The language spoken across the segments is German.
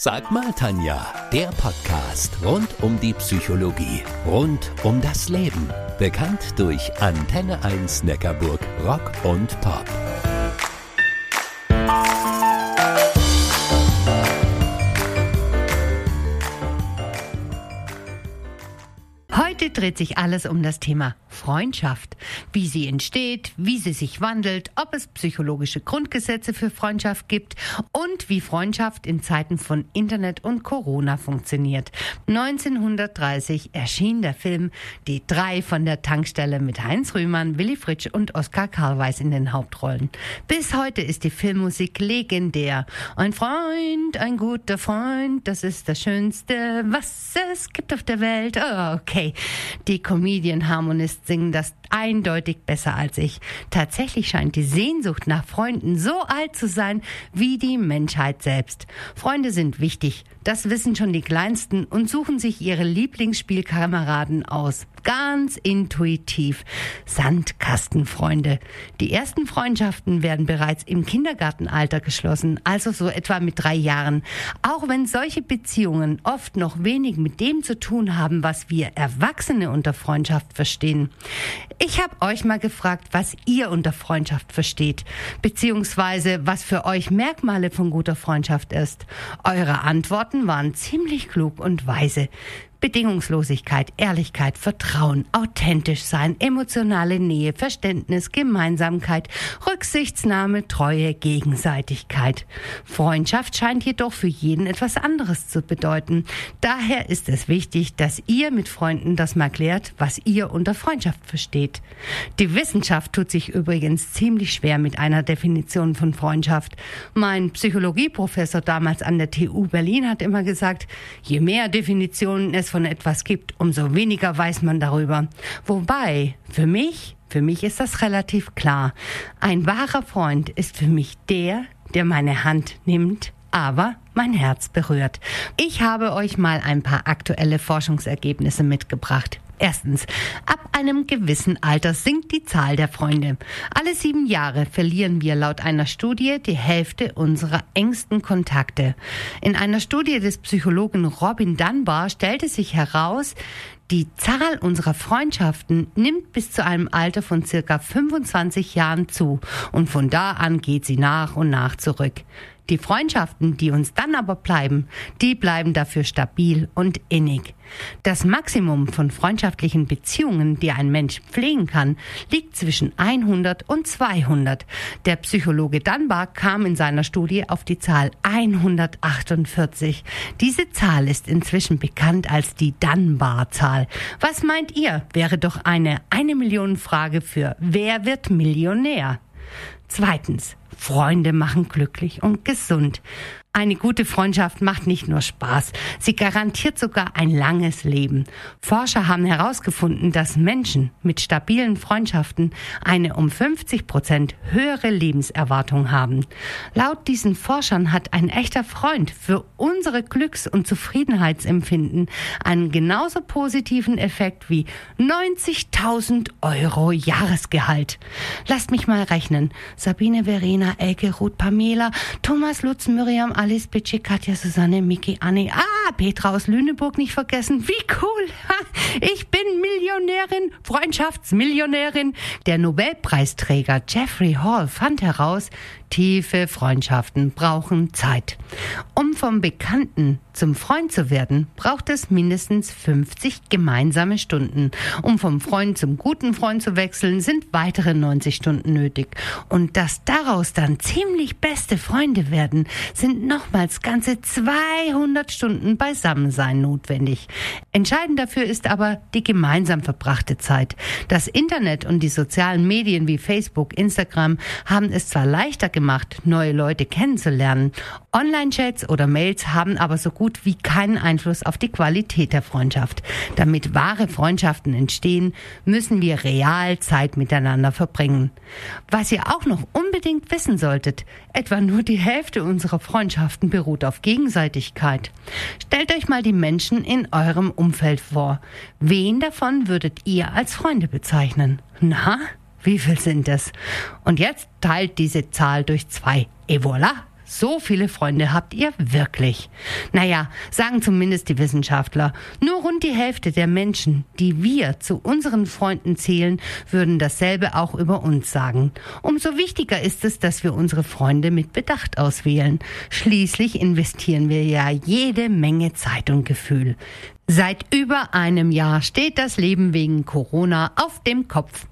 Sag mal, Tanja, der Podcast rund um die Psychologie, rund um das Leben. Bekannt durch Antenne 1 Neckarburg Rock und Pop. Heute dreht sich alles um das Thema Freundschaft. Wie sie entsteht, wie sie sich wandelt, ob es psychologische Grundgesetze für Freundschaft gibt und wie Freundschaft in Zeiten von Internet und Corona funktioniert. 1930 erschien der Film Die drei von der Tankstelle mit Heinz Rühmann, Willy Fritsch und Oskar Karlweis in den Hauptrollen. Bis heute ist die Filmmusik legendär. Ein Freund, ein guter Freund, das ist das Schönste, was es gibt auf der Welt. Okay. Die Comedian-Harmonisten singen das eindeutig besser als ich. Tatsächlich scheint die Sehnsucht nach Freunden so alt zu sein wie die Menschheit selbst. Freunde sind wichtig, das wissen schon die Kleinsten und suchen sich ihre Lieblingsspielkameraden aus. Ganz intuitiv. Sandkastenfreunde. Die ersten Freundschaften werden bereits im Kindergartenalter geschlossen, also so etwa mit drei Jahren. Auch wenn solche Beziehungen oft noch wenig mit dem zu tun haben, was wir Erwachsene unter Freundschaft verstehen. Ich habe euch mal gefragt, was ihr unter Freundschaft versteht, beziehungsweise was für euch Merkmale von guter Freundschaft ist. Eure Antworten waren ziemlich klug und weise. Bedingungslosigkeit, Ehrlichkeit, Vertrauen, authentisch sein, emotionale Nähe, Verständnis, Gemeinsamkeit, Rücksichtsnahme, Treue, Gegenseitigkeit. Freundschaft scheint jedoch für jeden etwas anderes zu bedeuten. Daher ist es wichtig, dass ihr mit Freunden das mal klärt, was ihr unter Freundschaft versteht. Die Wissenschaft tut sich übrigens ziemlich schwer mit einer Definition von Freundschaft. Mein Psychologieprofessor damals an der TU Berlin hat immer gesagt, je mehr Definitionen es von etwas gibt, umso weniger weiß man darüber. Wobei, für mich, für mich ist das relativ klar. Ein wahrer Freund ist für mich der, der meine Hand nimmt, aber mein Herz berührt. Ich habe euch mal ein paar aktuelle Forschungsergebnisse mitgebracht. Erstens, ab einem gewissen Alter sinkt die Zahl der Freunde. Alle sieben Jahre verlieren wir laut einer Studie die Hälfte unserer engsten Kontakte. In einer Studie des Psychologen Robin Dunbar stellte sich heraus, die Zahl unserer Freundschaften nimmt bis zu einem Alter von circa 25 Jahren zu und von da an geht sie nach und nach zurück. Die Freundschaften, die uns dann aber bleiben, die bleiben dafür stabil und innig. Das Maximum von freundschaftlichen Beziehungen, die ein Mensch pflegen kann, liegt zwischen 100 und 200. Der Psychologe Dunbar kam in seiner Studie auf die Zahl 148. Diese Zahl ist inzwischen bekannt als die Dunbar-Zahl. Was meint ihr? Wäre doch eine eine Million Frage für Wer wird Millionär? Zweitens, Freunde machen glücklich und gesund. Eine gute Freundschaft macht nicht nur Spaß, sie garantiert sogar ein langes Leben. Forscher haben herausgefunden, dass Menschen mit stabilen Freundschaften eine um 50 Prozent höhere Lebenserwartung haben. Laut diesen Forschern hat ein echter Freund für unsere Glücks- und Zufriedenheitsempfinden einen genauso positiven Effekt wie 90.000 Euro Jahresgehalt. Lasst mich mal rechnen. Sabine, Verena, Elke, Ruth, Pamela, Thomas, Lutz, Miriam, Alice, Bitsche, Katja, Susanne, Miki, Anne. Ah, Petra aus Lüneburg nicht vergessen. Wie cool. Ich bin Millionärin, Freundschaftsmillionärin. Der Nobelpreisträger Jeffrey Hall fand heraus, tiefe Freundschaften brauchen Zeit. Um vom Bekannten zum Freund zu werden, braucht es mindestens 50 gemeinsame Stunden. Um vom Freund zum guten Freund zu wechseln, sind weitere 90 Stunden nötig. Und dass daraus dann ziemlich beste Freunde werden, sind nochmals ganze 200 Stunden Beisammensein notwendig. Entscheidend dafür ist aber die gemeinsam verbrachte Zeit. Das Internet und die sozialen Medien wie Facebook, Instagram haben es zwar leichter gemacht, neue Leute kennenzulernen. Online-Chats oder Mails haben aber so gut wie keinen Einfluss auf die Qualität der Freundschaft. Damit wahre Freundschaften entstehen, müssen wir real Zeit miteinander verbringen. Was ihr auch noch unbedingt wissen solltet, etwa nur die Hälfte unserer Freundschaften beruht auf Gegenseitigkeit. Stellt euch mal die Menschen in eurem Umfeld vor. Wen davon würdet ihr als Freunde bezeichnen? Na, wie viel sind es? Und jetzt teilt diese Zahl durch zwei. Et voilà, so viele Freunde habt ihr wirklich. Naja, sagen zumindest die Wissenschaftler. Nur rund die Hälfte der Menschen, die wir zu unseren Freunden zählen, würden dasselbe auch über uns sagen. Umso wichtiger ist es, dass wir unsere Freunde mit Bedacht auswählen. Schließlich investieren wir ja jede Menge Zeit und Gefühl. Seit über einem Jahr steht das Leben wegen Corona auf dem Kopf.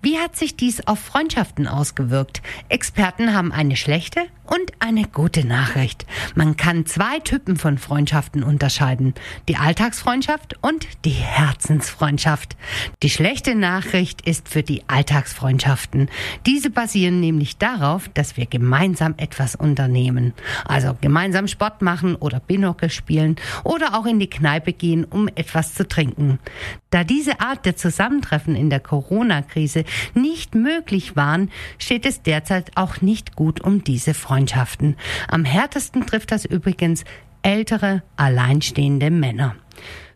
Wie hat sich dies auf Freundschaften ausgewirkt? Experten haben eine schlechte und eine gute Nachricht. Man kann zwei Typen von Freundschaften unterscheiden. Die Alltagsfreundschaft und die Herzensfreundschaft. Die schlechte Nachricht ist für die Alltagsfreundschaften. Diese basieren nämlich darauf, dass wir gemeinsam etwas unternehmen. Also gemeinsam Sport machen oder Binocle spielen oder auch in die Kneipe gehen, um etwas zu trinken. Da diese Art der Zusammentreffen in der Corona-Krise nicht möglich waren, steht es derzeit auch nicht gut um diese Freundschaften. Am härtesten trifft das übrigens ältere, alleinstehende Männer.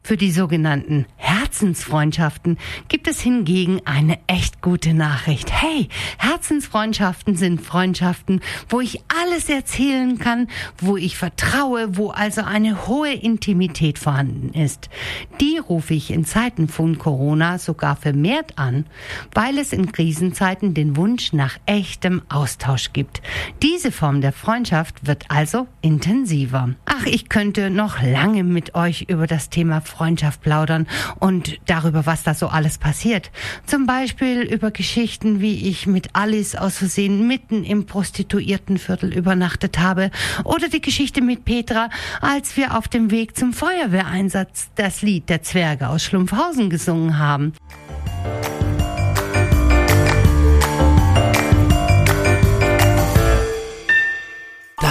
Für die sogenannten Herzensfreundschaften gibt es hingegen eine echt gute Nachricht. Hey, Herzensfreundschaften sind Freundschaften, wo ich alles erzählen kann, wo ich vertraue, wo also eine hohe Intimität vorhanden ist. Die rufe ich in Zeiten von Corona sogar vermehrt an, weil es in Krisenzeiten den Wunsch nach echtem Austausch gibt. Diese Form der Freundschaft wird also intensiver. Ach, ich könnte noch lange mit euch über das Thema Freundschaft plaudern und darüber, was da so alles passiert. Zum Beispiel über Geschichten, wie ich mit Alice aus Versehen mitten im Prostituiertenviertel übernachtet habe oder die Geschichte mit Petra, als wir auf dem Weg zum Feuerwehreinsatz das Lied der Zwerge aus Schlumpfhausen gesungen haben.